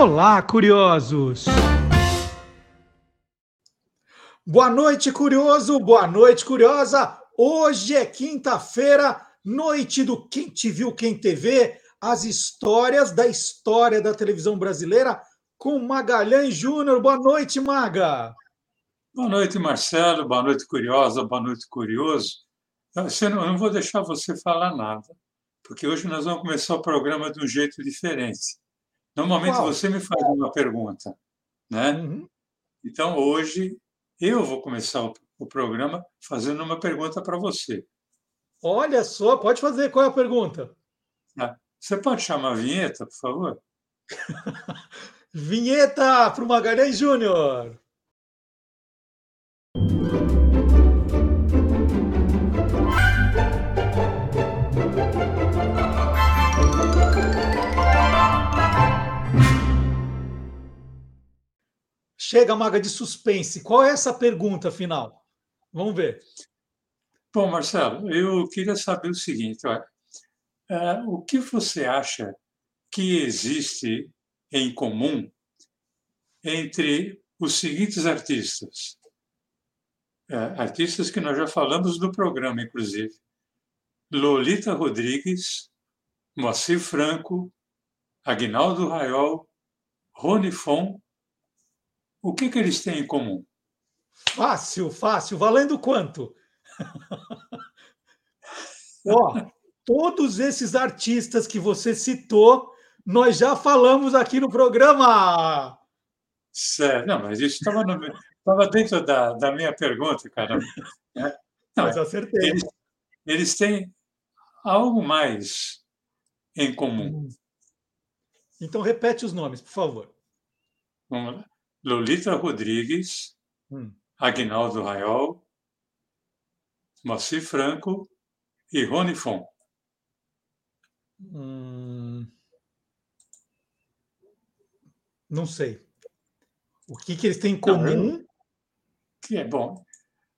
Olá, curiosos! Boa noite, curioso! Boa noite, curiosa! Hoje é quinta-feira, noite do Quem Te Viu, Quem TV, as histórias da história da televisão brasileira com Magalhães Júnior. Boa noite, Maga! Boa noite, Marcelo. Boa noite, curiosa. Boa noite, curioso. Eu não, vou deixar você falar nada, porque hoje nós vamos começar o programa de um jeito diferente. Normalmente Uau. você me faz uma pergunta, né? Uhum. Então hoje eu vou começar o, o programa fazendo uma pergunta para você. Olha só, pode fazer. Qual é a pergunta? Ah, você pode chamar a vinheta, por favor? vinheta para o Magalhães Júnior. Chega, maga de suspense. Qual é essa pergunta final? Vamos ver. Bom, Marcelo, eu queria saber o seguinte: olha, uh, o que você acha que existe em comum entre os seguintes artistas? Uh, artistas que nós já falamos no programa, inclusive. Lolita Rodrigues, Moacir Franco, Agnaldo Raiol, Rony Fon o que, que eles têm em comum? Fácil, fácil. Valendo quanto? Ó, todos esses artistas que você citou, nós já falamos aqui no programa. Certo. Não, mas isso estava, no, dentro da, da minha pergunta, cara. É. Não, mas acertei. Eles, eles têm algo mais em comum. Hum. Então, repete os nomes, por favor. Vamos lá. Lolita Rodrigues, hum. Agnaldo Raiol, Moacir Franco e Rony Fon. Hum... Não sei. O que, que eles têm em comum? que é bom.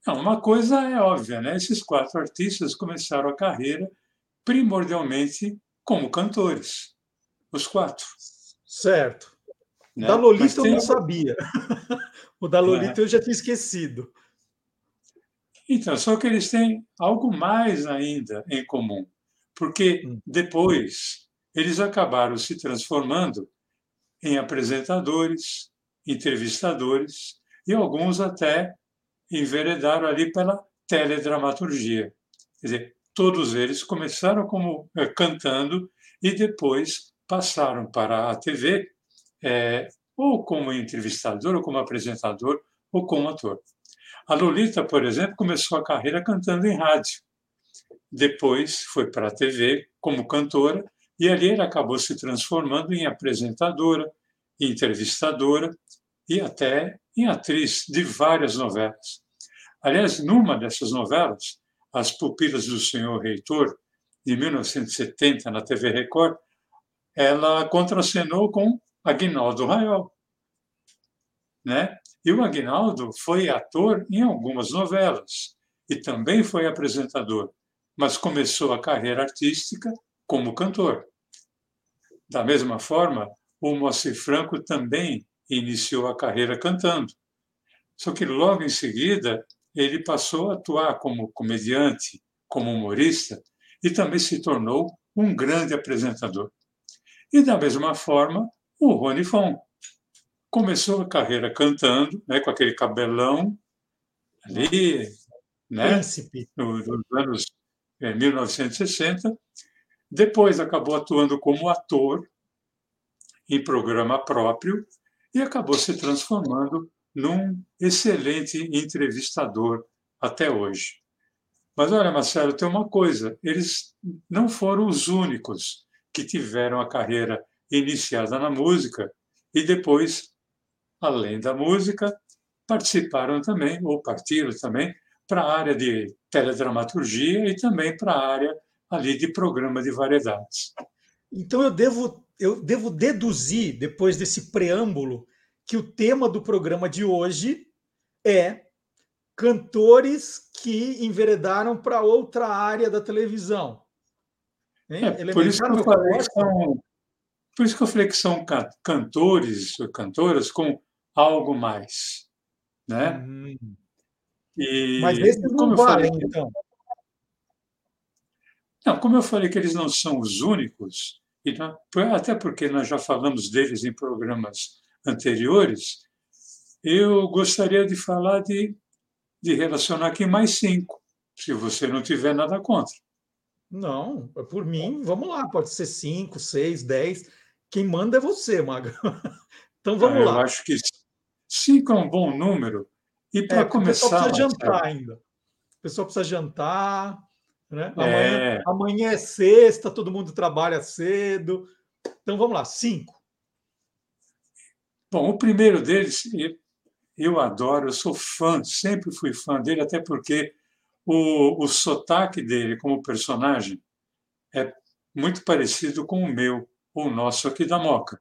Não, uma coisa é óbvia, né? Esses quatro artistas começaram a carreira primordialmente como cantores. Os quatro. Certo. Né? Da Lolita eu não sabia. o da Lolita é. eu já tinha esquecido. Então, só que eles têm algo mais ainda em comum, porque hum. depois eles acabaram se transformando em apresentadores, entrevistadores e alguns até enveredaram ali pela teledramaturgia. Quer dizer, todos eles começaram como eh, cantando e depois passaram para a TV é, ou como entrevistador, ou como apresentador, ou como ator. A Lolita, por exemplo, começou a carreira cantando em rádio. Depois foi para a TV como cantora e ali ela acabou se transformando em apresentadora, entrevistadora e até em atriz de várias novelas. Aliás, numa dessas novelas, As Pupilas do Senhor Reitor, de 1970, na TV Record, ela contracenou com Agnaldo Raiol. Né? E o Agnaldo foi ator em algumas novelas e também foi apresentador, mas começou a carreira artística como cantor. Da mesma forma, o Moacir Franco também iniciou a carreira cantando. Só que logo em seguida ele passou a atuar como comediante, como humorista e também se tornou um grande apresentador. E da mesma forma, o Rony Fon. Começou a carreira cantando, né, com aquele cabelão ali, né, nos anos é, 1960. Depois acabou atuando como ator em programa próprio e acabou se transformando num excelente entrevistador até hoje. Mas olha, Marcelo, tem uma coisa: eles não foram os únicos que tiveram a carreira iniciada na música e depois, além da música, participaram também, ou partiram também, para a área de teledramaturgia e também para a área ali de programa de variedades. Então eu devo, eu devo deduzir, depois desse preâmbulo, que o tema do programa de hoje é cantores que enveredaram para outra área da televisão. É, por isso que eu falei são, Por isso que eu falei que são cantores, cantoras com algo mais. Né? Hum. E, Mas esses não valem, falei, então. Não, como eu falei que eles não são os únicos, até porque nós já falamos deles em programas anteriores, eu gostaria de falar de, de relacionar aqui mais cinco, se você não tiver nada contra. Não, por mim, vamos lá, pode ser cinco, seis, dez. Quem manda é você, Maga. Então vamos ah, lá. Eu acho que cinco é um bom número. E para é, começar. O pessoal precisa jantar ainda. O pessoal precisa jantar. Né? Amanhã, é... amanhã é sexta, todo mundo trabalha cedo. Então vamos lá, cinco. Bom, o primeiro deles, eu adoro, eu sou fã, sempre fui fã dele, até porque o, o sotaque dele como personagem é muito parecido com o meu, o nosso aqui da Moca.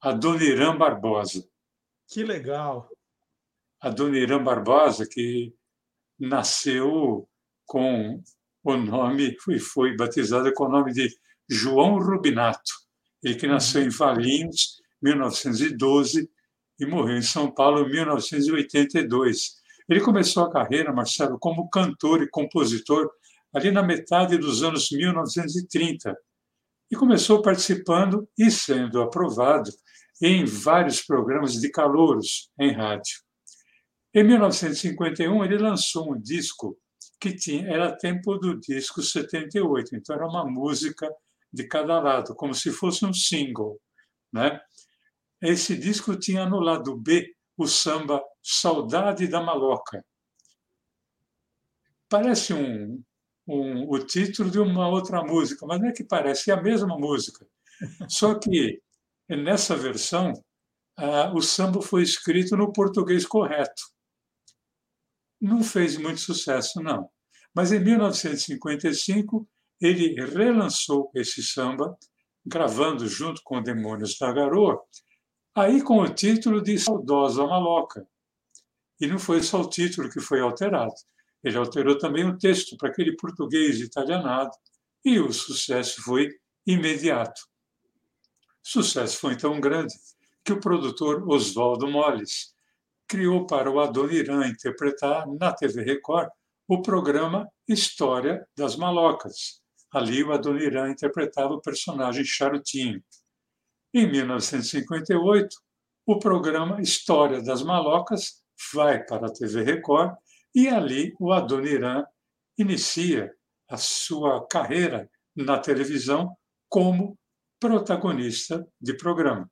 Adoniran Barbosa. Que legal! Adoniran Barbosa, que nasceu com o nome, foi, foi batizado com o nome de João Rubinato. Ele que nasceu em Valinhos, 1912, e morreu em São Paulo em 1982. Ele começou a carreira, Marcelo, como cantor e compositor ali na metade dos anos 1930 e começou participando e sendo aprovado em vários programas de calouros em rádio. Em 1951, ele lançou um disco que tinha, era tempo do disco 78, então era uma música de cada lado, como se fosse um single. Né? Esse disco tinha no lado B o samba Saudade da Maloca. Parece um, um, o título de uma outra música, mas não é que parece, é a mesma música. Só que nessa versão, o samba foi escrito no português correto. Não fez muito sucesso, não. Mas em 1955, ele relançou esse samba, gravando junto com Demônios da Garoa, aí com o título de Saudosa Maloca. E não foi só o título que foi alterado. Ele alterou também o texto para aquele português italianado e o sucesso foi imediato. O sucesso foi tão grande que o produtor Oswaldo Molles criou para o Adoniran interpretar na TV Record o programa História das Malocas. Ali o Adoniran interpretava o personagem Charutinho. Em 1958, o programa História das Malocas vai para a TV Record e ali o Adoniran inicia a sua carreira na televisão como protagonista de programa.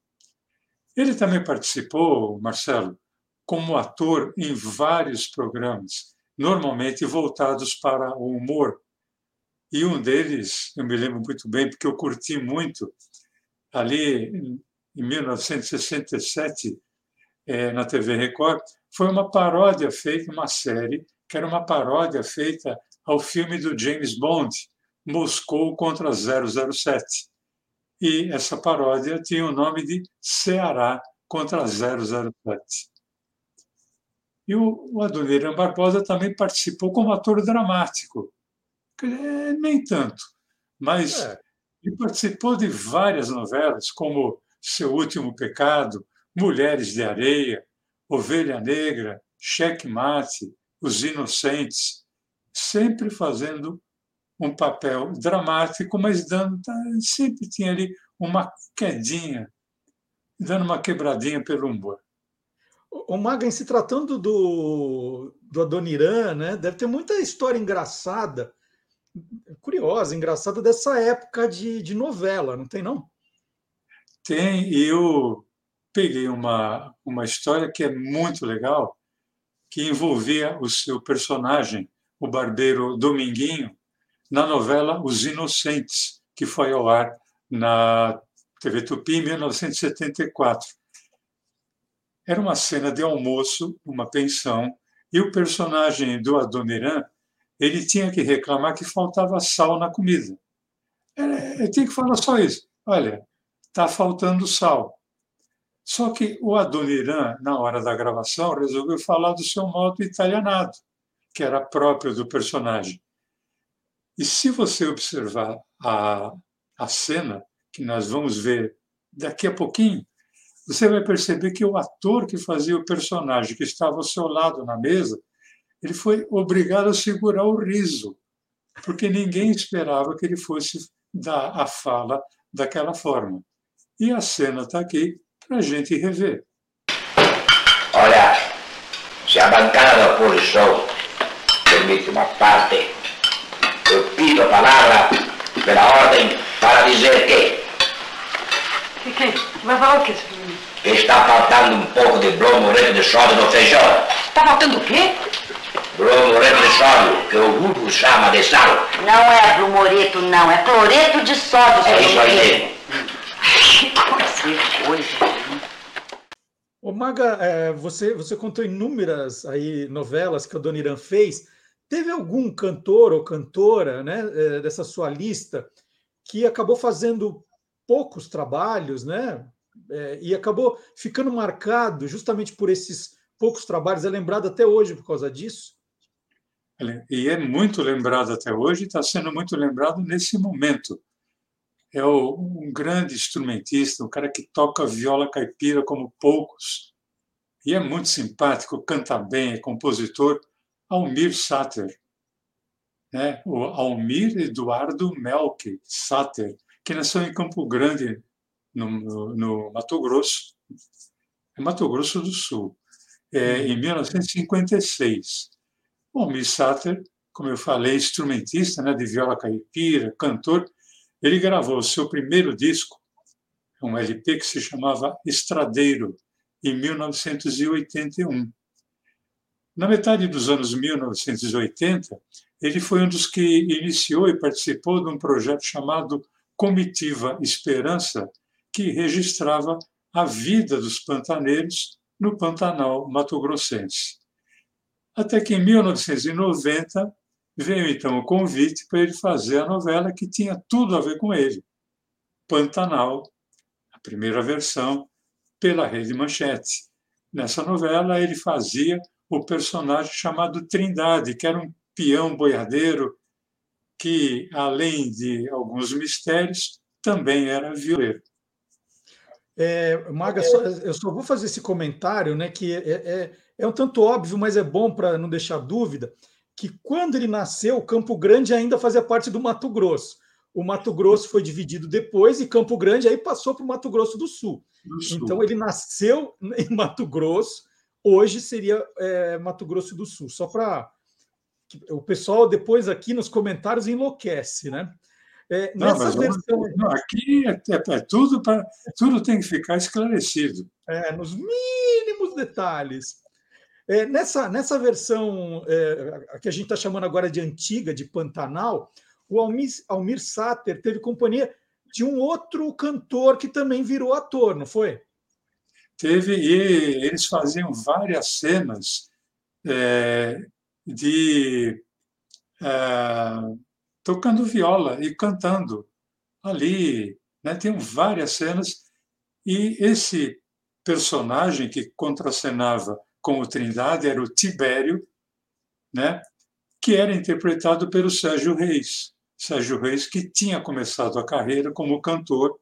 Ele também participou, Marcelo, como ator em vários programas, normalmente voltados para o humor. E um deles, eu me lembro muito bem, porque eu curti muito, ali em 1967, é, na TV Record, foi uma paródia feita, uma série, que era uma paródia feita ao filme do James Bond, Moscou contra 007. E essa paródia tinha o nome de Ceará contra 007. E o Adoniran Barbosa também participou como ator dramático. Nem tanto, mas é. E participou de várias novelas, como Seu Último Pecado, Mulheres de Areia, Ovelha Negra, Cheque Mate, Os Inocentes, sempre fazendo um papel dramático, mas dando sempre tinha ali uma quedinha, dando uma quebradinha pelo humor. O Magan, se tratando do, do Adoniran, né, deve ter muita história engraçada curiosa, engraçada dessa época de, de novela, não tem não? Tem, e eu peguei uma, uma história que é muito legal, que envolvia o seu personagem, o barbeiro Dominguinho, na novela Os Inocentes, que foi ao ar na TV Tupi em 1974. Era uma cena de almoço, uma pensão, e o personagem do Adoniran ele tinha que reclamar que faltava sal na comida. Ele tinha que falar só isso. Olha, está faltando sal. Só que o Adoniran, na hora da gravação, resolveu falar do seu modo italianado, que era próprio do personagem. E se você observar a, a cena que nós vamos ver daqui a pouquinho, você vai perceber que o ator que fazia o personagem, que estava ao seu lado na mesa, ele foi obrigado a segurar o riso, porque ninguém esperava que ele fosse dar a fala daquela forma. E a cena está aqui para a gente rever. Olha, se a bancada da oposição permite uma parte, eu pido a palavra pela ordem para dizer que. Que que? Vai falar o quê, Está faltando um pouco de bromoreto de sódio no feijão. Está faltando o quê? Bromoreto de sódio, que o Hugo chama de sal. Não é bromoreto, não. É cloreto de sódio, É isso aí. Que coisa. Maga, é, você, você contou inúmeras aí novelas que a Dona Irã fez. Teve algum cantor ou cantora né, é, dessa sua lista que acabou fazendo poucos trabalhos, né? É, e acabou ficando marcado justamente por esses poucos trabalhos, é lembrado até hoje por causa disso? E é muito lembrado até hoje, está sendo muito lembrado nesse momento. É um grande instrumentista, um cara que toca viola caipira como poucos. E é muito simpático, canta bem, é compositor. Almir Sater. Né? O Almir Eduardo Melk Sater, que nasceu em Campo Grande, no, no, no Mato Grosso, é Mato Grosso do Sul, é, em 1956. O Almir Sater, como eu falei, instrumentista né, de viola caipira, cantor, ele gravou seu primeiro disco, um LP que se chamava Estradeiro, em 1981. Na metade dos anos 1980, ele foi um dos que iniciou e participou de um projeto chamado Comitiva Esperança, que registrava a vida dos pantaneiros no Pantanal mato-grossense. Até que em 1990 veio então o convite para ele fazer a novela que tinha tudo a ver com ele. Pantanal, a primeira versão, pela Rede Manchete. Nessa novela ele fazia o personagem chamado Trindade, que era um peão boiadeiro que, além de alguns mistérios, também era violeiro. É, Maga, eu só vou fazer esse comentário, né, que é, é, é um tanto óbvio, mas é bom para não deixar dúvida, que quando ele nasceu, Campo Grande ainda fazia parte do Mato Grosso. O Mato Grosso foi dividido depois e Campo Grande aí passou para o Mato Grosso do Sul. do Sul. Então ele nasceu em Mato Grosso, hoje seria é, Mato Grosso do Sul. Só para o pessoal depois aqui nos comentários enlouquece, né? É, não, nessa versão. Não, aqui é, é, é tudo para tudo tem que ficar esclarecido. É, nos mínimos detalhes. É, nessa, nessa versão é, que a gente está chamando agora de antiga, de Pantanal, o Almir, Almir Sater teve companhia de um outro cantor que também virou ator, não foi? Teve, e eles faziam várias cenas é, de é, tocando viola e cantando ali. Né? Tem várias cenas. E esse personagem que contracenava com o Trindade era o Tibério, né? que era interpretado pelo Sérgio Reis. Sérgio Reis, que tinha começado a carreira como cantor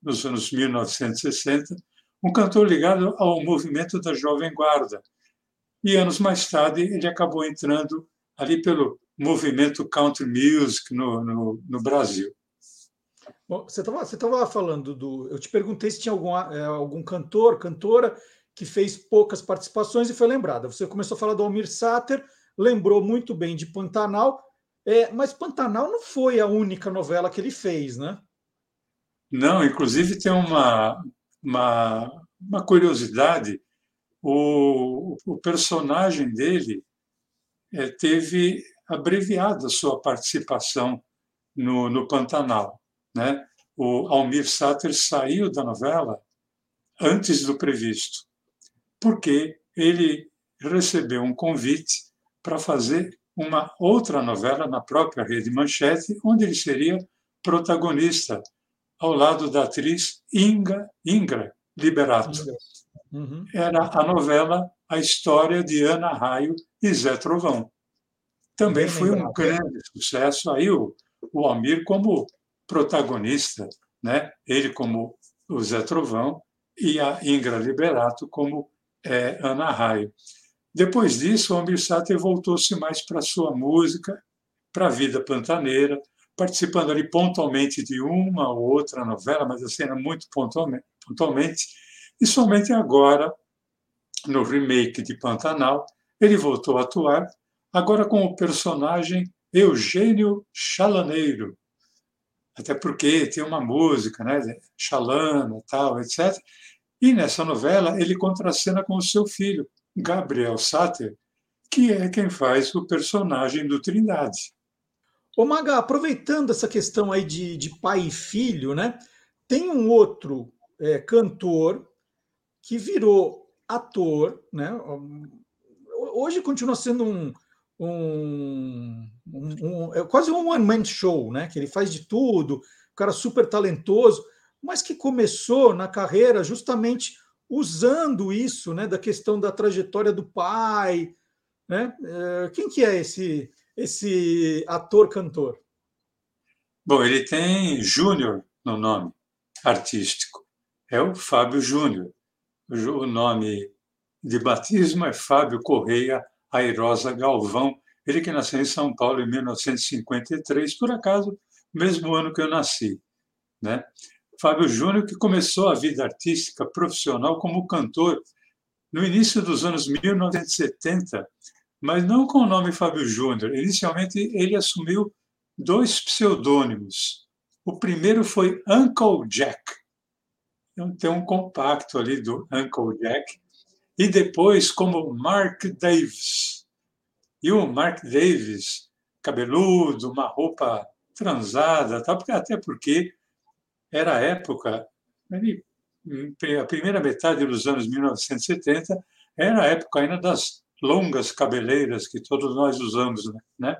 nos anos 1960, um cantor ligado ao movimento da Jovem Guarda. E anos mais tarde ele acabou entrando ali pelo movimento country music no, no, no Brasil. Bom, você estava você tava falando do. Eu te perguntei se tinha algum, é, algum cantor, cantora que fez poucas participações e foi lembrada. Você começou a falar do Almir Sater, lembrou muito bem de Pantanal, é, mas Pantanal não foi a única novela que ele fez, né? Não, inclusive tem uma, uma, uma curiosidade: o, o personagem dele é, teve abreviado a sua participação no, no Pantanal. Né? O Almir Sater saiu da novela antes do previsto, porque ele recebeu um convite para fazer uma outra novela na própria Rede Manchete, onde ele seria protagonista, ao lado da atriz Inga, Ingra Liberato. Uhum. Era a novela A História de Ana Raio e Zé Trovão também foi um grande sucesso. Aí o, o Almir como protagonista, né? ele como o Zé Trovão, e a Ingra Liberato como é, Ana Raio. Depois disso, o Almir Sater voltou-se mais para sua música, para a vida pantaneira, participando ali pontualmente de uma ou outra novela, mas assim era muito pontualmente, pontualmente. E somente agora, no remake de Pantanal, ele voltou a atuar, agora com o personagem Eugênio Chalaneiro. Até porque tem uma música, né? Chalana, tal, etc. E nessa novela ele contracena com o seu filho, Gabriel Sater, que é quem faz o personagem do Trindade. Ô Maga, aproveitando essa questão aí de, de pai e filho, né? Tem um outro é, cantor que virou ator, né? Hoje continua sendo um, um, um, um é quase um one-man show, né? Que ele faz de tudo, um cara super talentoso, mas que começou na carreira justamente usando isso, né? Da questão da trajetória do pai, né? É, quem que é esse esse ator cantor? Bom, ele tem Júnior no nome artístico. É o Fábio Júnior. O nome de batismo é Fábio Correia Airosa Galvão, ele que nasceu em São Paulo em 1953, por acaso, mesmo ano que eu nasci. Né? Fábio Júnior, que começou a vida artística profissional como cantor no início dos anos 1970, mas não com o nome Fábio Júnior. Inicialmente, ele assumiu dois pseudônimos. O primeiro foi Uncle Jack. Então, tem um compacto ali do Uncle Jack, e depois como Mark Davis. E o Mark Davis, cabeludo, uma roupa transada, até porque era a época, a primeira metade dos anos 1970, era a época ainda das longas cabeleiras que todos nós usamos, né?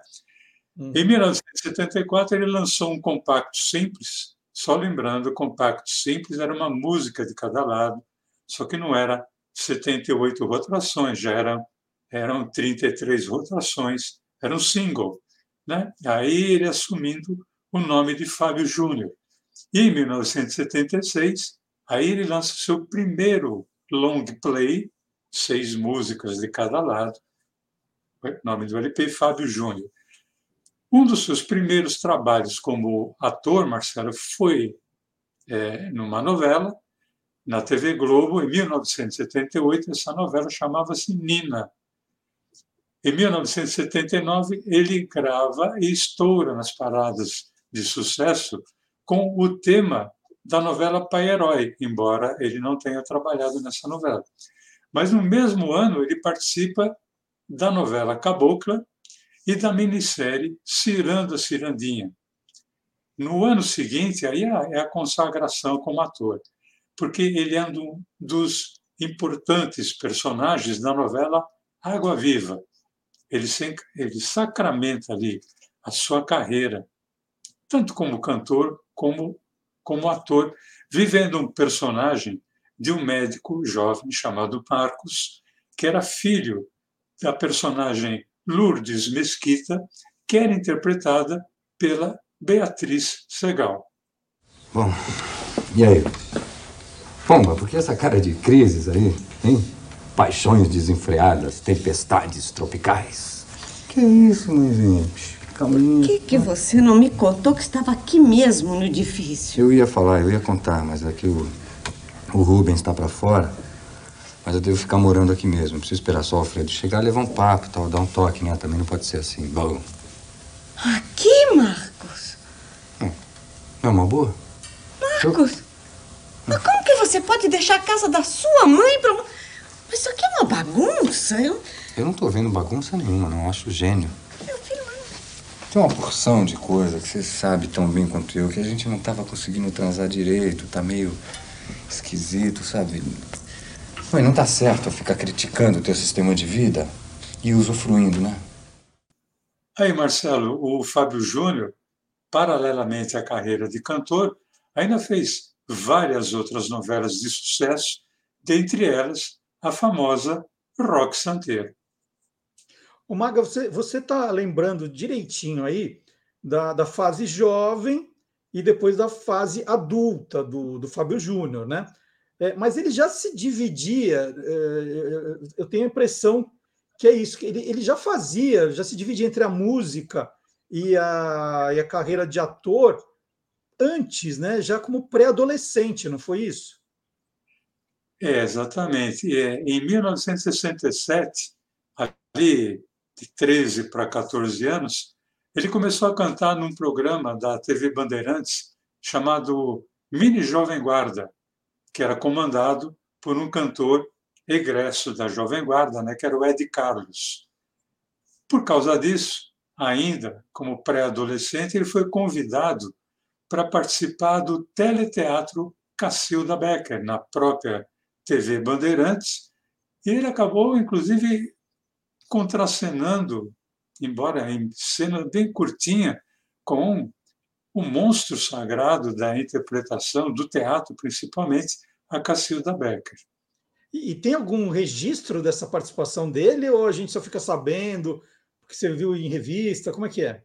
Hum. Em 1974 ele lançou um compacto simples, só lembrando, o compacto simples era uma música de cada lado, só que não era 78 rotações, já eram, eram 33 rotações, era um single. Né? Aí ele assumindo o nome de Fábio Júnior. E em 1976, aí ele lança seu primeiro long play, seis músicas de cada lado. O nome do LP, Fábio Júnior. Um dos seus primeiros trabalhos como ator, Marcelo, foi é, numa novela, na TV Globo, em 1978, essa novela chamava-se Nina. Em 1979, ele grava e estoura nas paradas de sucesso com o tema da novela Pai Herói, embora ele não tenha trabalhado nessa novela. Mas no mesmo ano, ele participa da novela Cabocla e da minissérie Ciranda Cirandinha. No ano seguinte, aí é a consagração como ator porque ele é um dos importantes personagens da novela Água Viva. Ele, ele sacramenta ali a sua carreira, tanto como cantor como como ator, vivendo um personagem de um médico jovem chamado Marcos, que era filho da personagem Lourdes Mesquita, que era interpretada pela Beatriz Segal. Bom, e aí? Pomba, por que essa cara de crises aí, hein? Paixões desenfreadas, tempestades tropicais. Que isso, mãezinha? Calminha. Por que, que você não me contou que estava aqui mesmo no edifício? Eu ia falar, eu ia contar, mas aqui o, o Rubens está para fora. Mas eu devo ficar morando aqui mesmo. Preciso esperar só o Alfredo chegar, levar um papo tal, dar um toque, né? Também não pode ser assim. Bom. Aqui, Marcos? Hum. Não é uma boa? Marcos? Eu... Mas como que você pode deixar a casa da sua mãe para. Mas isso aqui é uma bagunça. Eu, eu não tô vendo bagunça nenhuma, não. acho gênio. Meu filho. Tem uma porção de coisa que você sabe tão bem quanto eu que a gente não tava conseguindo transar direito, tá meio esquisito, sabe? Mãe, não tá certo ficar criticando o teu sistema de vida e usufruindo, né? Aí, Marcelo, o Fábio Júnior, paralelamente à carreira de cantor, ainda fez várias outras novelas de sucesso, dentre elas a famosa Rock Santeiro. O Maga, você está lembrando direitinho aí da, da fase jovem e depois da fase adulta do, do Fábio Júnior, né? É, mas ele já se dividia, é, eu tenho a impressão que é isso, que ele, ele já fazia, já se dividia entre a música e a, e a carreira de ator antes, né? Já como pré-adolescente, não foi isso? É, exatamente. É, em 1967, ali de 13 para 14 anos, ele começou a cantar num programa da TV Bandeirantes chamado Mini Jovem Guarda, que era comandado por um cantor egresso da Jovem Guarda, né, que era o Ed Carlos. Por causa disso, ainda como pré-adolescente, ele foi convidado para participar do teleteatro Cacilda Becker, na própria TV Bandeirantes, e ele acabou, inclusive, contracenando, embora em cena bem curtinha, com o monstro sagrado da interpretação, do teatro principalmente, a Cacilda Becker. E, tem algum registro dessa participação dele ou a gente só fica sabendo porque você viu em revista? Como é que é?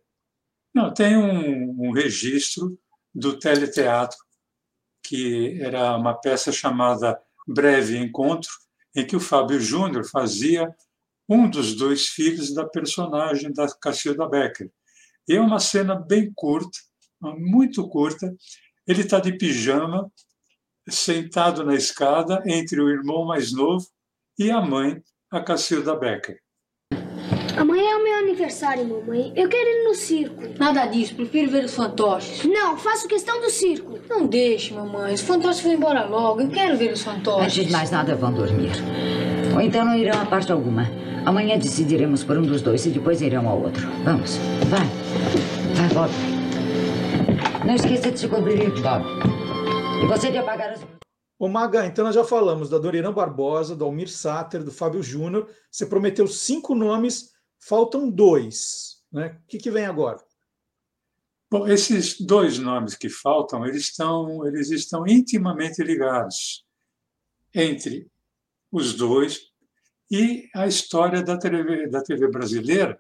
Não, tem um, um registro do teleteatro, que era uma peça chamada Breve Encontro, em que o Fábio Júnior fazia um dos dois filhos da personagem da Cacilda Becker. E é uma cena bem curta, muito curta. Ele está de pijama, sentado na escada entre o irmão mais novo e a mãe, a Cacilda Becker. Amanhã é o meu aniversário, mamãe. Eu quero ir no circo. Nada disso, prefiro ver os fantoches. Não, faço questão do circo. Não deixe, mamãe. Os fantoches vão embora logo. Eu quero ver os fantoches. Antes de mais nada, vão dormir. Ou então não irão a parte alguma. Amanhã decidiremos por um dos dois e depois irão ao outro. Vamos, vai. Vai, Bob. Não esqueça de se cobrir, Bob. E você de apagar as... Ô Maga, então nós já falamos da Doriana Barbosa, do Almir Sater, do Fábio Júnior. Você prometeu cinco nomes, faltam dois. Né? O que, que vem agora? Bom, esses dois nomes que faltam, eles estão, eles estão intimamente ligados entre os dois e a história da TV, da TV brasileira,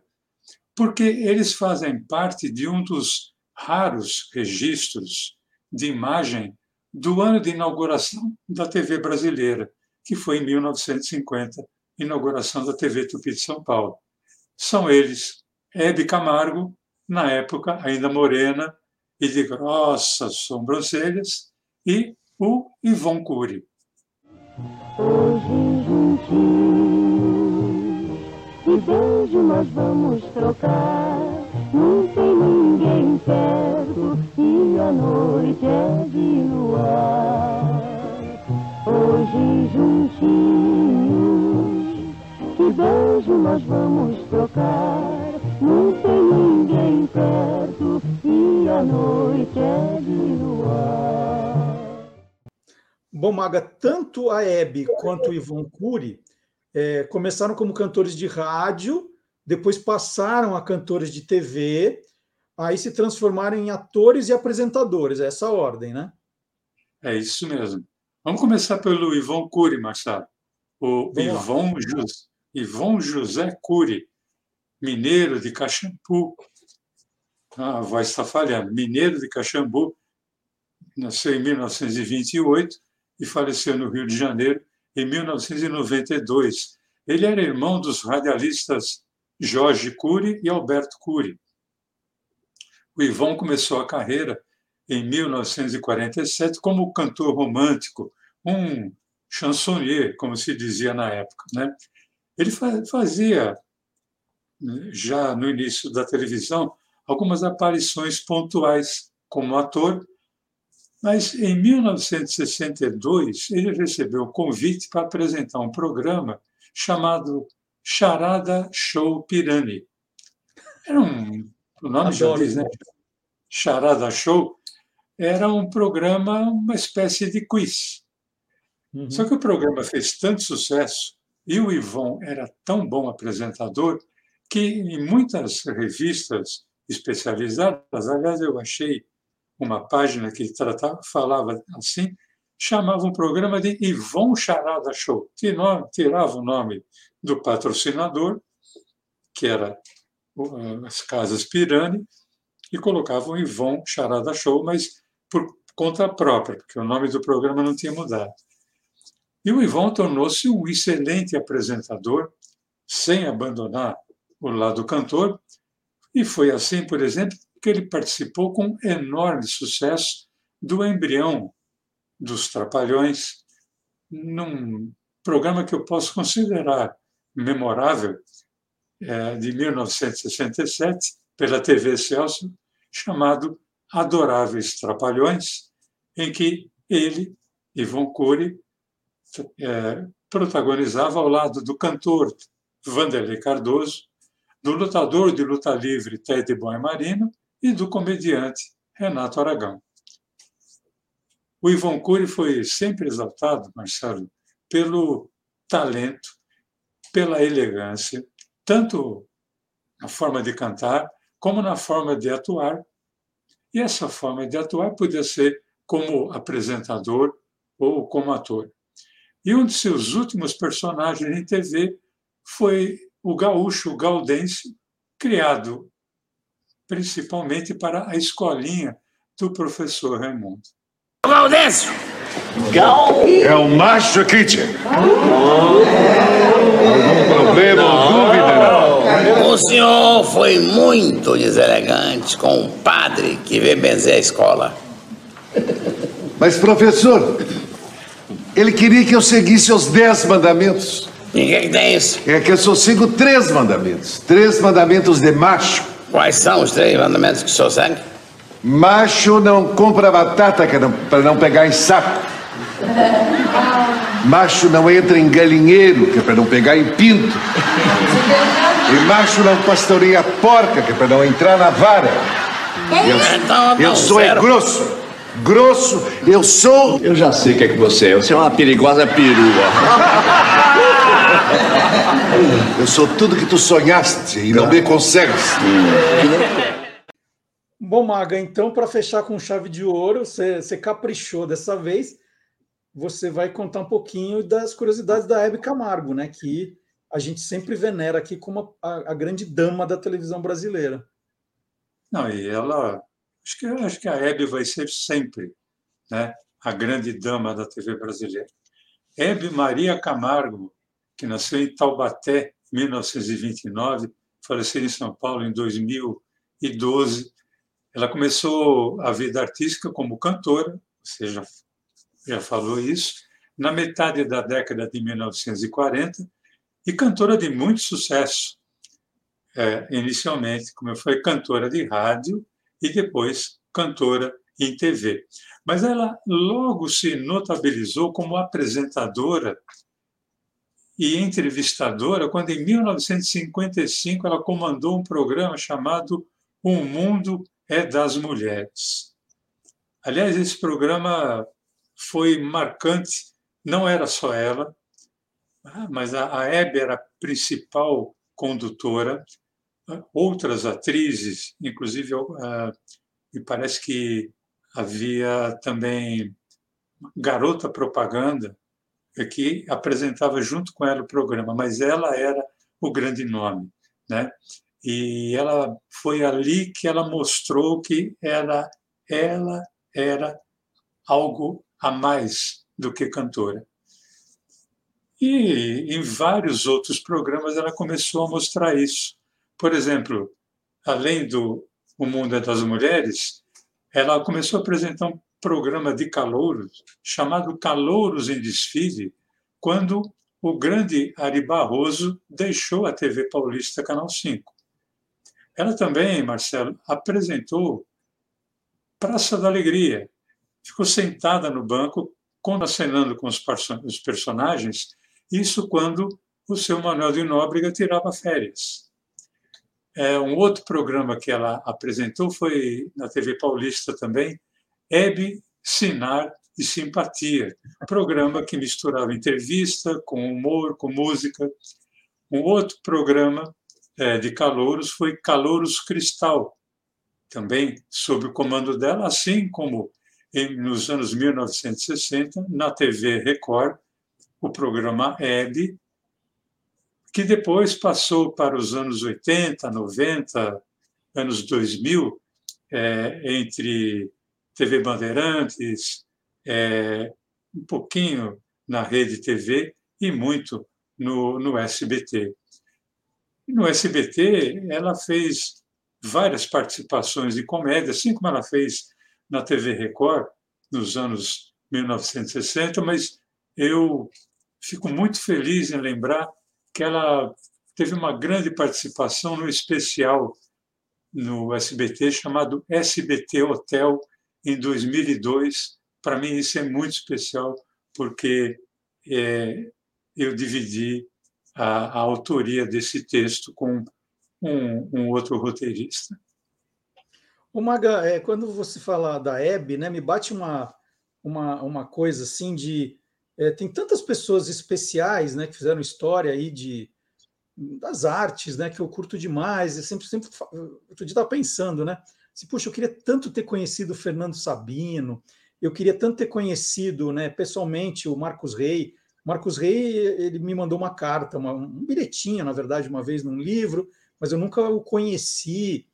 porque eles fazem parte de um dos raros registros de imagem do ano de inauguração da TV brasileira, que foi em 1950, inauguração da TV Tupi de São Paulo. São eles Hebe Camargo, na época ainda morena e de grossas sobrancelhas, e o Ivon Cury. Hoje juntinhos, que beijo nós vamos trocar. Não tem ninguém perto e a noite é de luar. Hoje juntinhos, que beijo nós vamos trocar. Não tem ninguém perto e a noite é de luar. Bom, Maga, tanto a Hebe quanto o Ivon Cury é, começaram como cantores de rádio depois passaram a cantores de TV, aí se transformaram em atores e apresentadores, é essa ordem, né? É isso mesmo. Vamos começar pelo Ivon Cury, Marcelo. O Ivon, Jus, José Cury, mineiro de Caxambu. Ah, a voz está falhando. Mineiro de Caxambu, nasceu em 1928 e faleceu no Rio de Janeiro em 1992. Ele era irmão dos radialistas Jorge Cury e Alberto Cury. O Ivon começou a carreira em 1947 como cantor romântico, um chansonnier, como se dizia na época. Né? Ele fazia, já no início da televisão, algumas aparições pontuais como ator, mas em 1962 ele recebeu o convite para apresentar um programa chamado Charada Show Pirani. Era um, o nome já diz, né? Charada Show era um programa, uma espécie de quiz. Uhum. Só que o programa fez tanto sucesso e o Ivon era tão bom apresentador que em muitas revistas especializadas, aliás, eu achei uma página que tratava, falava assim, chamava o programa de Ivon Charada Show. Tirava o nome do patrocinador, que era as Casas Pirani, e colocavam Ivon Charada Show, mas por conta própria, porque o nome do programa não tinha mudado. E o Ivon tornou-se um excelente apresentador, sem abandonar o lado cantor, e foi assim, por exemplo, que ele participou com enorme sucesso do embrião dos Trapalhões, num programa que eu posso considerar memorável, é, de 1967, pela TV Celso, chamado Adoráveis Trapalhões, em que ele, Ivon Cury, é, protagonizava ao lado do cantor Vanderlei Cardoso, do lutador de luta livre Ted Boy Marino e do comediante Renato Aragão. O Ivon Cury foi sempre exaltado, Marcelo, pelo talento, pela elegância, tanto na forma de cantar como na forma de atuar. E essa forma de atuar podia ser como apresentador ou como ator. E um de seus últimos personagens em TV foi o gaúcho Gaudêncio, criado principalmente para a escolinha do professor Raimundo. Gaudêncio! Gal... É o macho aqui, tia. Algum problema ou dúvida, não? O senhor foi muito deselegante com o padre que veio benzer a escola. Mas, professor, ele queria que eu seguisse os dez mandamentos. E o que, que tem isso? É que eu só sigo três mandamentos. Três mandamentos de macho. Quais são os três mandamentos que o senhor segue? Macho não compra batata para não pegar em saco. Macho não entra em galinheiro, que é para não pegar em pinto. E macho não pastoreia porca, que é para não entrar na vara. Eu, então, eu sou é grosso. Grosso, eu sou. Eu já sei o que é que você é. Você é uma perigosa perua. Eu sou tudo que tu sonhaste e não me consegues. Bom, Maga, então, para fechar com chave de ouro, você, você caprichou dessa vez. Você vai contar um pouquinho das curiosidades da Hebe Camargo, né? Que a gente sempre venera aqui como a, a grande dama da televisão brasileira. Não, e ela. Acho que, acho que a Hebe vai ser sempre né, a grande dama da TV brasileira. Hebe Maria Camargo, que nasceu em Taubaté, em 1929, faleceu em São Paulo em 2012. Ela começou a vida artística como cantora, você já, já falou isso, na metade da década de 1940, e cantora de muito sucesso. É, inicialmente, como eu falei, cantora de rádio e depois cantora em TV. Mas ela logo se notabilizou como apresentadora e entrevistadora quando, em 1955, ela comandou um programa chamado O Mundo é das Mulheres. Aliás, esse programa foi marcante, não era só ela, mas a Hebe era a principal condutora, outras atrizes, inclusive, me parece que havia também garota propaganda que apresentava junto com ela o programa, mas ela era o grande nome, né? E ela foi ali que ela mostrou que ela ela era algo a mais do que cantora. E em vários outros programas ela começou a mostrar isso. Por exemplo, além do O Mundo é das Mulheres, ela começou a apresentar um programa de calouros chamado Calouros em Desfile, quando o grande Ari Barroso deixou a TV Paulista Canal 5. Ela também, Marcelo, apresentou Praça da Alegria. Ficou sentada no banco, contracenando com os personagens, isso quando o seu Manuel de Nóbrega tirava férias. É, um outro programa que ela apresentou foi na TV Paulista também, Hebe, Sinar e Simpatia, programa que misturava entrevista com humor, com música. Um outro programa é, de calouros foi Calouros Cristal, também sob o comando dela, assim como em, nos anos 1960, na TV Record, o programa Hebe, que depois passou para os anos 80, 90, anos 2000, é, entre TV Bandeirantes, é, um pouquinho na Rede TV e muito no, no SBT. no SBT, ela fez várias participações de comédia, assim como ela fez na TV Record nos anos 1960, mas eu fico muito feliz em lembrar que ela teve uma grande participação no especial no SBT chamado SBT Hotel em 2002. Para mim isso é muito especial porque é, eu dividi a, a, autoria desse texto com um, um outro roteirista. O Maga, é, quando você fala da Hebe, né, me bate uma, uma, uma coisa assim de é, tem tantas pessoas especiais, né, que fizeram história aí de das artes, né, que eu curto demais. Eu sempre, sempre, outro dia estava pensando, né, se puxa, eu queria tanto ter conhecido o Fernando Sabino, eu queria tanto ter conhecido, né, pessoalmente o Marcos Rey. Marcos Rey, ele me mandou uma carta, uma, um bilhetinho, na verdade, uma vez num livro, mas eu nunca o conheci.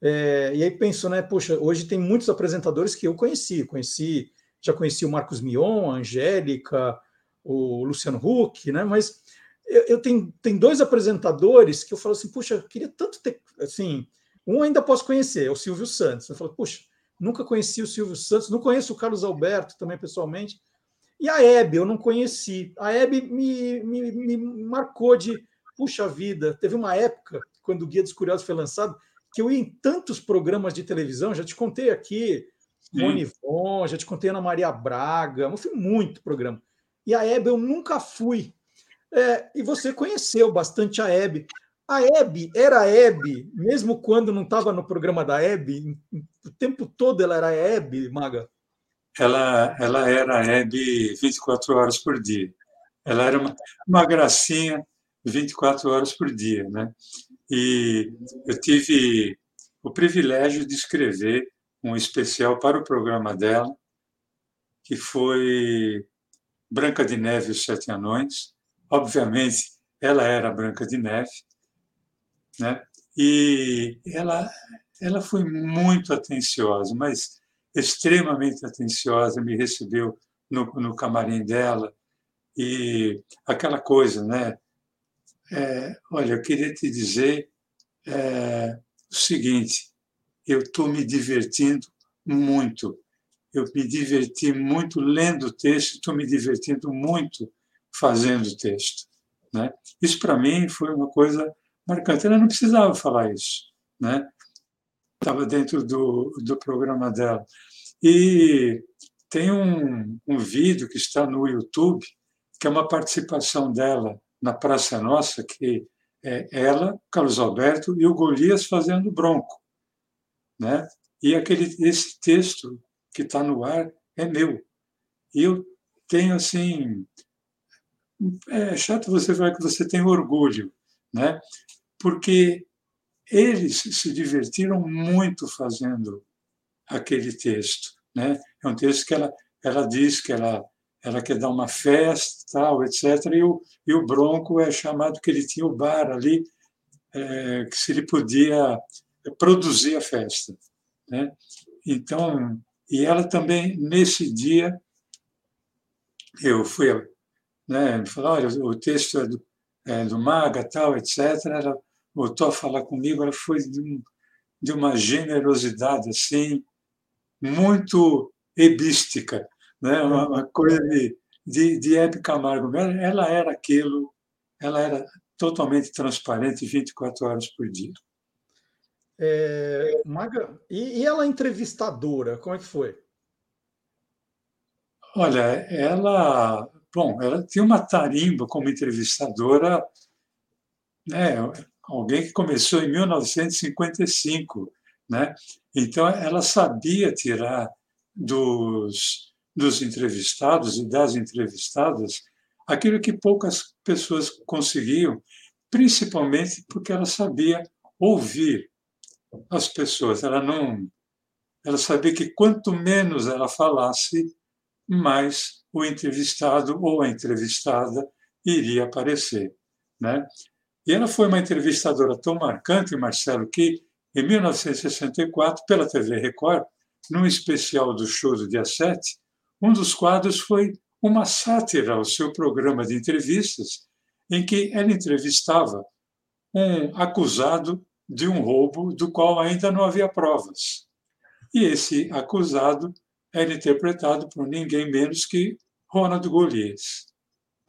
É, e aí penso, né, poxa, hoje tem muitos apresentadores que eu conheci, conheci, já conheci o Marcos Mion, a Angélica, o Luciano Huck, né, mas eu, eu tenho, tenho dois apresentadores que eu falo assim, puxa, eu queria tanto ter, assim, um ainda posso conhecer, é o Silvio Santos. Eu falo, puxa, nunca conheci o Silvio Santos, não conheço o Carlos Alberto também pessoalmente, e a Hebe eu não conheci. A Hebe me, me, me marcou de, puxa vida, teve uma época, quando o Guia dos Curiosos foi lançado, que eu ia em tantos programas de televisão, já te contei aqui, Rony Von, já te contei Ana Maria Braga, eu fui muito programa. E a Hebe eu nunca fui. É, e você conheceu bastante a Hebe. A Hebe era a Hebe, mesmo quando não estava no programa da Hebe, o tempo todo ela era a Hebe, Maga? Ela, ela era a Hebe 24 horas por dia. Ela era uma, uma gracinha 24 horas por dia. Né? E eu tive o privilégio de escrever um especial para o programa dela, que foi Branca de Neve e os Sete Anões, Obviamente, ela era Branca de Neve, né? E ela, ela foi muito atenciosa, mas extremamente atenciosa, me recebeu no, no camarim dela e aquela coisa, né? É, olha, eu queria te dizer é, o seguinte: eu estou me divertindo muito. Eu me diverti muito lendo o texto, estou me divertindo muito fazendo o texto. Né? Isso, para mim, foi uma coisa marcante. Ela não precisava falar isso. Né? Estava dentro do, do programa dela. E tem um, um vídeo que está no YouTube, que é uma participação dela na Praça Nossa, que é ela, Carlos Alberto e o Golias fazendo bronco. Né? E aquele, esse texto que está no ar é meu. E eu tenho, assim, é chato você falar que você tem orgulho, né? Porque eles se divertiram muito fazendo aquele texto, né? É um texto que ela ela diz que ela ela quer dar uma festa, tal, etc. E o, e o Bronco é chamado que ele tinha o bar ali, é, que se ele podia produzir a festa, né? Então, e ela também nesse dia eu fui né? Falou, olha, o texto é do, é do Maga, tal, etc. Ela voltou a falar comigo, ela foi de, um, de uma generosidade assim muito ebística, né? uma, uma coisa de, de, de Hebe Camargo. Ela era aquilo, ela era totalmente transparente 24 horas por dia. É, Maga, e, e ela entrevistadora, como é que foi? Olha, ela Bom, ela tinha uma tarimba como entrevistadora, né, alguém que começou em 1955, né? Então ela sabia tirar dos, dos entrevistados e das entrevistadas aquilo que poucas pessoas conseguiam, principalmente porque ela sabia ouvir as pessoas. Ela não, ela sabia que quanto menos ela falasse, mais o entrevistado ou a entrevistada iria aparecer. Né? E ela foi uma entrevistadora tão marcante, Marcelo, que Em 1964, pela TV Record, num especial do show do dia 7, um dos quadros foi uma sátira ao seu programa de entrevistas, em que ela entrevistava um acusado de um roubo do qual ainda não havia provas. E esse acusado era interpretado por ninguém menos que Ronald Golias.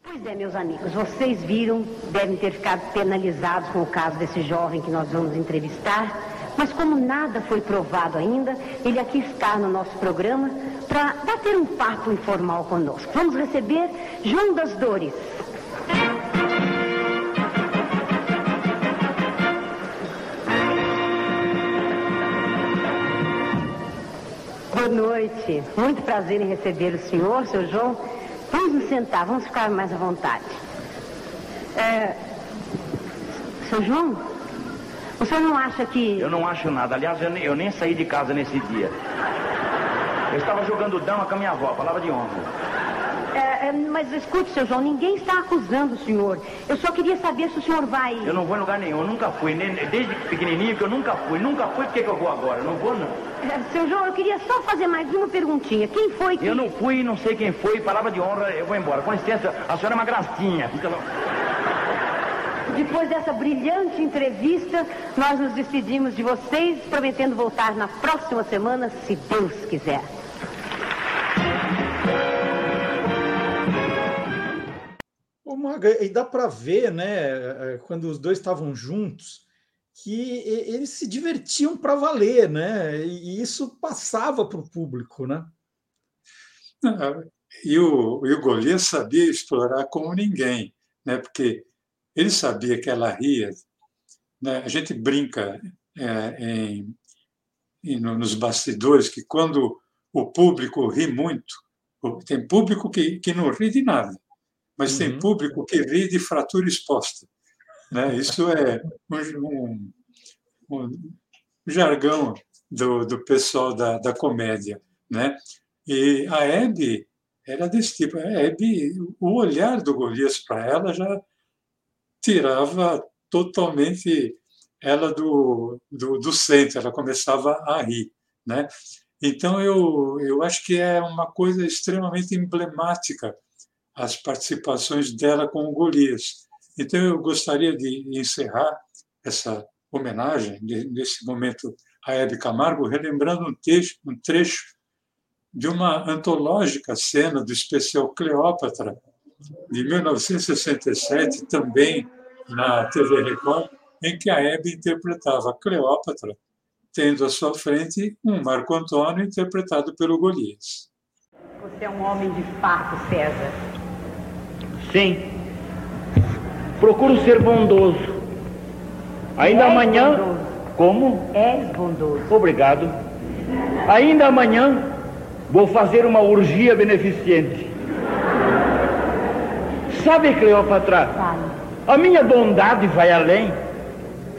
Pois é, meus amigos, vocês viram, devem ter ficado penalizados com o caso desse jovem que nós vamos entrevistar. Mas como nada foi provado ainda, ele aqui está no nosso programa para bater um papo informal conosco. Vamos receber João das Dores. Boa noite. Muito prazer em receber o senhor, seu João. Vamos nos sentar, vamos ficar mais à vontade. É... Seu João, o senhor não acha que. Eu não acho nada. Aliás, eu nem, eu nem saí de casa nesse dia. Eu estava jogando dama com a minha avó, palavra de honra. É, é, mas escute, seu João, ninguém está acusando o senhor. Eu só queria saber se o senhor vai. Eu não vou em lugar nenhum, eu nunca fui. Nem, desde pequenininho que eu nunca fui. Nunca fui, por que, que eu vou agora? Não vou, não. É, seu João, eu queria só fazer mais uma perguntinha. Quem foi que. Eu não fui, não sei quem foi. Palavra de honra, eu vou embora. Com licença, a senhora é uma gracinha. Fica lá. Depois dessa brilhante entrevista, nós nos despedimos de vocês, prometendo voltar na próxima semana, se Deus quiser. Ô, Maga, e dá para ver, né, quando os dois estavam juntos, que eles se divertiam para valer, né? E isso passava para o público, né? E o, e o Golias sabia explorar como ninguém, né? Porque ele sabia que ela ria. Né? A gente brinca é, em, em, nos bastidores que quando o público ri muito, tem público que, que não ri de nada, mas uhum. tem público que ri de fratura exposta. Né? Isso é um, um, um jargão do, do pessoal da, da comédia. Né? E a Hebe era desse tipo. A Hebe, o olhar do Golias para ela já tirava totalmente ela do, do, do, centro, ela começava a rir. Né? Então, eu, eu acho que é uma coisa extremamente emblemática as participações dela com o Golias. Então, eu gostaria de encerrar essa homenagem, nesse momento, a Hebe Camargo, relembrando um trecho, um trecho de uma antológica cena do especial Cleópatra, de 1967, também na TV Record, em que a Hebe interpretava Cleópatra, tendo à sua frente um Marco Antônio interpretado pelo Golias. Você é um homem de fato, César. Sim. Procuro ser bondoso. Ainda És amanhã. Bondoso. Como? És bondoso. Obrigado. Ainda amanhã vou fazer uma urgia beneficente. Sabe, Cleópatra? Fala. A minha bondade vai além.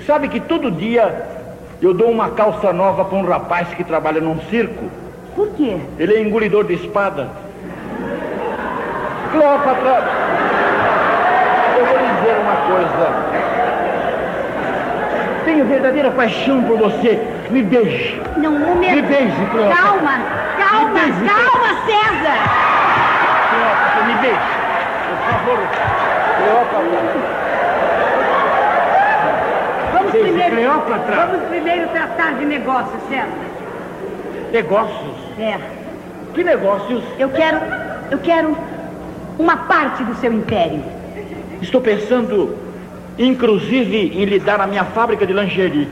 Sabe que todo dia eu dou uma calça nova para um rapaz que trabalha num circo. Por quê? Ele é engolidor de espada. Cleópatra, eu vou lhe dizer uma coisa. Tenho verdadeira paixão por você. Me beije. Não, um momento. Me beije, Cleópatra. Calma, calma, beije, calma, César. Cleópatra, me beije. Por favor. Cleópatra. Vamos primeiro, Cleópatra. vamos primeiro tratar de negócios, César. Negócios? É. Que negócios? Eu quero, eu quero uma parte do seu império. Estou pensando, inclusive, em lhe dar a minha fábrica de lingerie.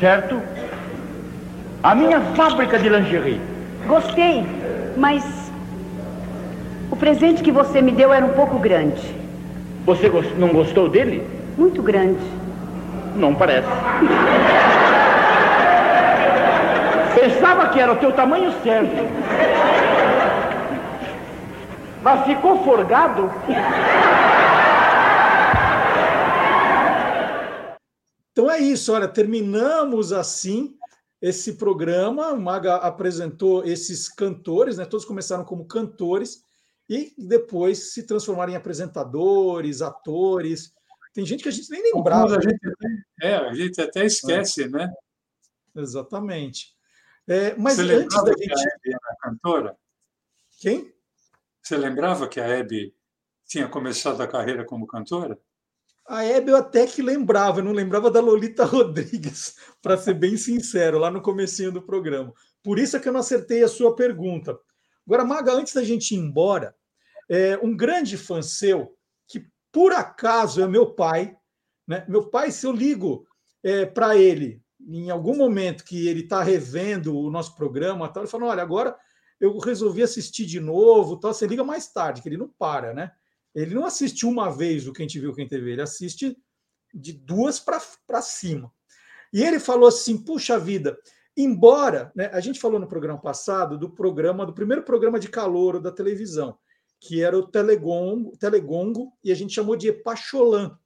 Certo? A minha fábrica de lingerie. Gostei, mas o presente que você me deu era um pouco grande. Você não gostou dele? Muito grande. Não parece. Pensava que era o teu tamanho certo. Mas ficou forgado. Então é isso, olha, terminamos assim esse programa. O Maga apresentou esses cantores, né? Todos começaram como cantores e depois se transformaram em apresentadores, atores. Tem gente que a gente nem lembrava. Alguns a gente, É, a gente até esquece, é. né? Exatamente. É, mas Você antes da que gente. a Hebe era cantora? Quem? Você lembrava que a Hebe tinha começado a carreira como cantora? A Hebe eu até que lembrava, eu não lembrava da Lolita Rodrigues, para ser bem sincero, lá no comecinho do programa. Por isso é que eu não acertei a sua pergunta. Agora, Maga, antes da gente ir embora, é, um grande fã seu, que por acaso é meu pai, né? Meu pai, se eu ligo é, para ele em algum momento que ele está revendo o nosso programa, ele fala: olha, agora eu resolvi assistir de novo, tal. Você liga mais tarde, que ele não para, né? Ele não assiste uma vez o Quem Te Viu, Quem TV, ele assiste de duas para cima. E ele falou assim: puxa vida, embora, né, a gente falou no programa passado do programa, do primeiro programa de calor da televisão, que era o Telegongo, Telegongo e a gente chamou de Epacholã,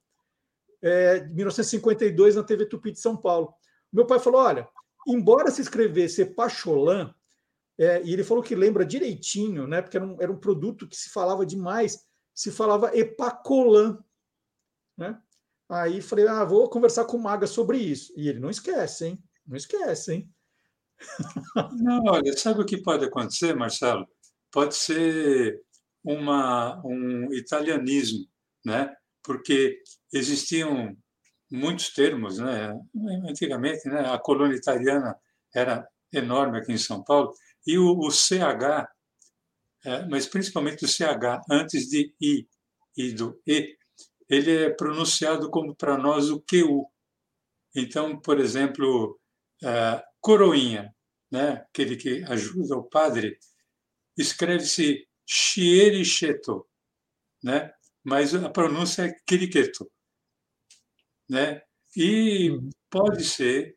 é, 1952, na TV Tupi de São Paulo. Meu pai falou: olha, embora se escrevesse Epacholã, é, e ele falou que lembra direitinho, né, porque era um, era um produto que se falava demais, se falava Epacolã. Né? Aí falei: ah, vou conversar com o Maga sobre isso. E ele não esquece, hein? Não esquece, hein? Não, olha, sabe o que pode acontecer, Marcelo? Pode ser uma, um italianismo, né? porque existiam muitos termos, né? Antigamente, né? A colônia italiana era enorme aqui em São Paulo e o, o CH, é, mas principalmente o CH antes de I e do E, ele é pronunciado como para nós o QU. Então, por exemplo, é, coroinha, né? Aquele que ajuda o padre, escreve-se Chiericheto, né? mas a pronúncia é Quiriqueto. Né? E uhum. pode ser,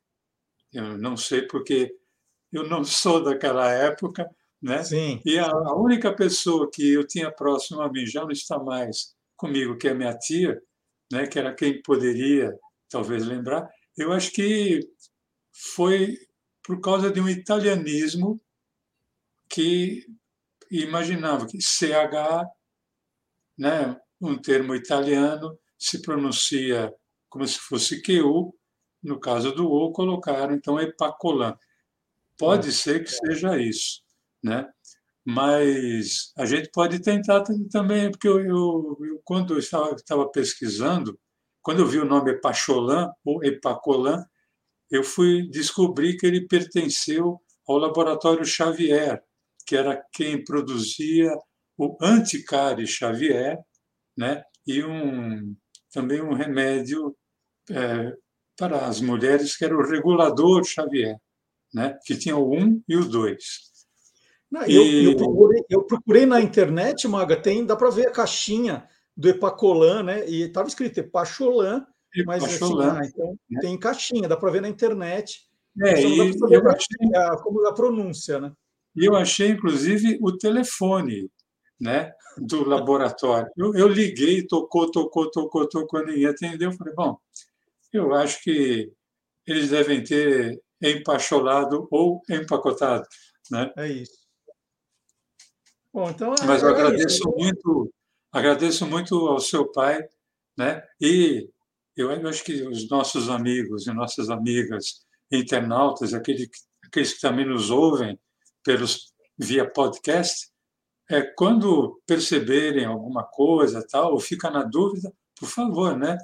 eu não sei porque eu não sou daquela época, né? Sim. E a, a única pessoa que eu tinha próximo a mim já não está mais comigo, que é minha tia, né? Que era quem poderia talvez lembrar. Eu acho que foi por causa de um italianismo que imaginava que CH, né, um termo italiano, se pronuncia como se fosse QU, no caso do O, colocaram então epacolan. Pode ser que seja isso, né? Mas a gente pode tentar também, porque eu, eu, eu quando eu estava, estava pesquisando, quando eu vi o nome Epacholan ou Epacolan, eu fui descobrir que ele pertenceu ao laboratório Xavier, que era quem produzia o anticare Xavier, né? e um, também um remédio é, para as mulheres, que era o regulador Xavier, né? que tinha o 1 e o 2. Não, e... eu, eu, procurei, eu, procurei, na internet, Maga, tem, dá para ver a caixinha do Epacolan, né? E estava escrito Epacholan, mas assim, ah, então, né? tem caixinha, dá para ver na internet. É, e eu achei, a, como a pronúncia, né? E eu achei, inclusive, o telefone né, do laboratório. Eu, eu liguei, tocou, tocou, tocou, tocou, ninguém atendeu. Falei, bom, eu acho que eles devem ter empacholado ou empacotado. Né? É isso. Bom, então, Mas eu é agradeço isso. muito, agradeço muito ao seu pai, né? E eu acho que os nossos amigos e nossas amigas internautas, aqueles, aqueles que também nos ouvem pelos via podcast, é, quando perceberem alguma coisa tal, ou fica na dúvida, por favor, né?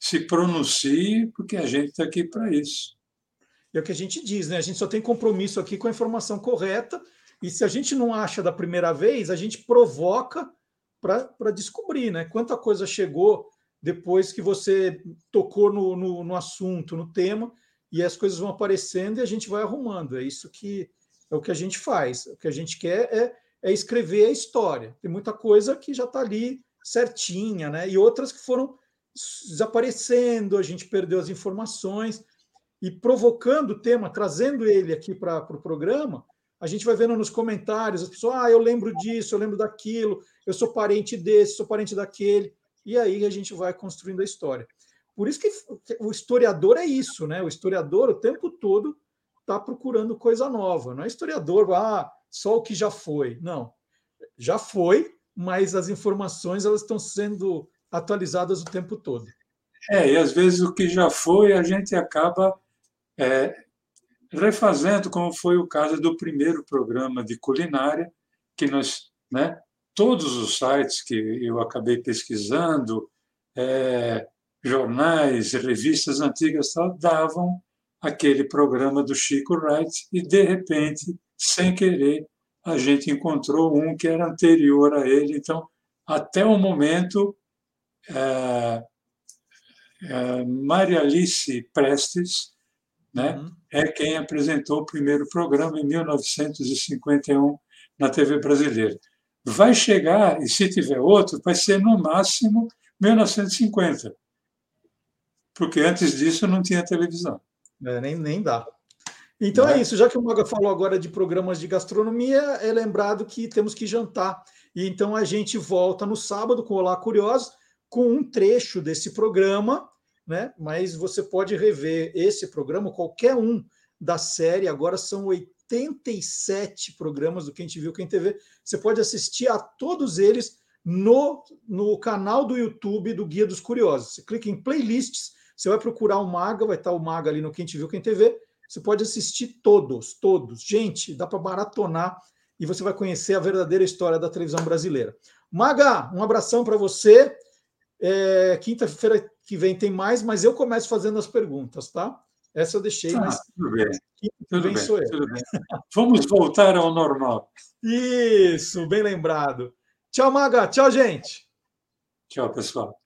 Se pronuncie, porque a gente está aqui para isso. É o que a gente diz, né? A gente só tem compromisso aqui com a informação correta, e se a gente não acha da primeira vez, a gente provoca para descobrir, né? Quanta coisa chegou depois que você tocou no, no, no assunto, no tema, e as coisas vão aparecendo e a gente vai arrumando. É isso que é o que a gente faz. O que a gente quer é é escrever a história. Tem muita coisa que já está ali certinha, né? E outras que foram desaparecendo, a gente perdeu as informações e provocando o tema, trazendo ele aqui para o pro programa, a gente vai vendo nos comentários as pessoas, ah, eu lembro disso, eu lembro daquilo, eu sou parente desse, sou parente daquele, e aí a gente vai construindo a história. Por isso que o historiador é isso, né? O historiador o tempo todo está procurando coisa nova. Não é historiador, ah, só o que já foi. Não, já foi, mas as informações elas estão sendo atualizadas o tempo todo. É, e às vezes o que já foi a gente acaba é, refazendo, como foi o caso do primeiro programa de culinária, que nós, né, todos os sites que eu acabei pesquisando, é, jornais, revistas antigas tal, davam aquele programa do Chico Wright e, de repente, sem querer, a gente encontrou um que era anterior a ele. Então, até o momento, é, é, Maria Alice Prestes né, uhum. é quem apresentou o primeiro programa em 1951 na TV brasileira. Vai chegar, e se tiver outro, vai ser no máximo 1950, porque antes disso não tinha televisão. É, nem, nem dá. Então é. é isso, já que o Maga falou agora de programas de gastronomia, é lembrado que temos que jantar. E então a gente volta no sábado com o Olá Curiosos, com um trecho desse programa, né? Mas você pode rever esse programa, qualquer um da série, agora são 87 programas do Quem Te Viu, Quem TV. Você pode assistir a todos eles no, no canal do YouTube do Guia dos Curiosos. Você clica em playlists, você vai procurar o Maga, vai estar o Maga ali no Quem Te Viu, Quem TV. Você pode assistir todos, todos. Gente, dá para maratonar e você vai conhecer a verdadeira história da televisão brasileira. Maga, um abração para você. É, Quinta-feira que vem tem mais, mas eu começo fazendo as perguntas, tá? Essa eu deixei, ah, mas. Tudo bem. Tudo bem, sou eu. Tudo bem. Vamos voltar ao normal. Isso, bem lembrado. Tchau, Maga. Tchau, gente. Tchau, pessoal.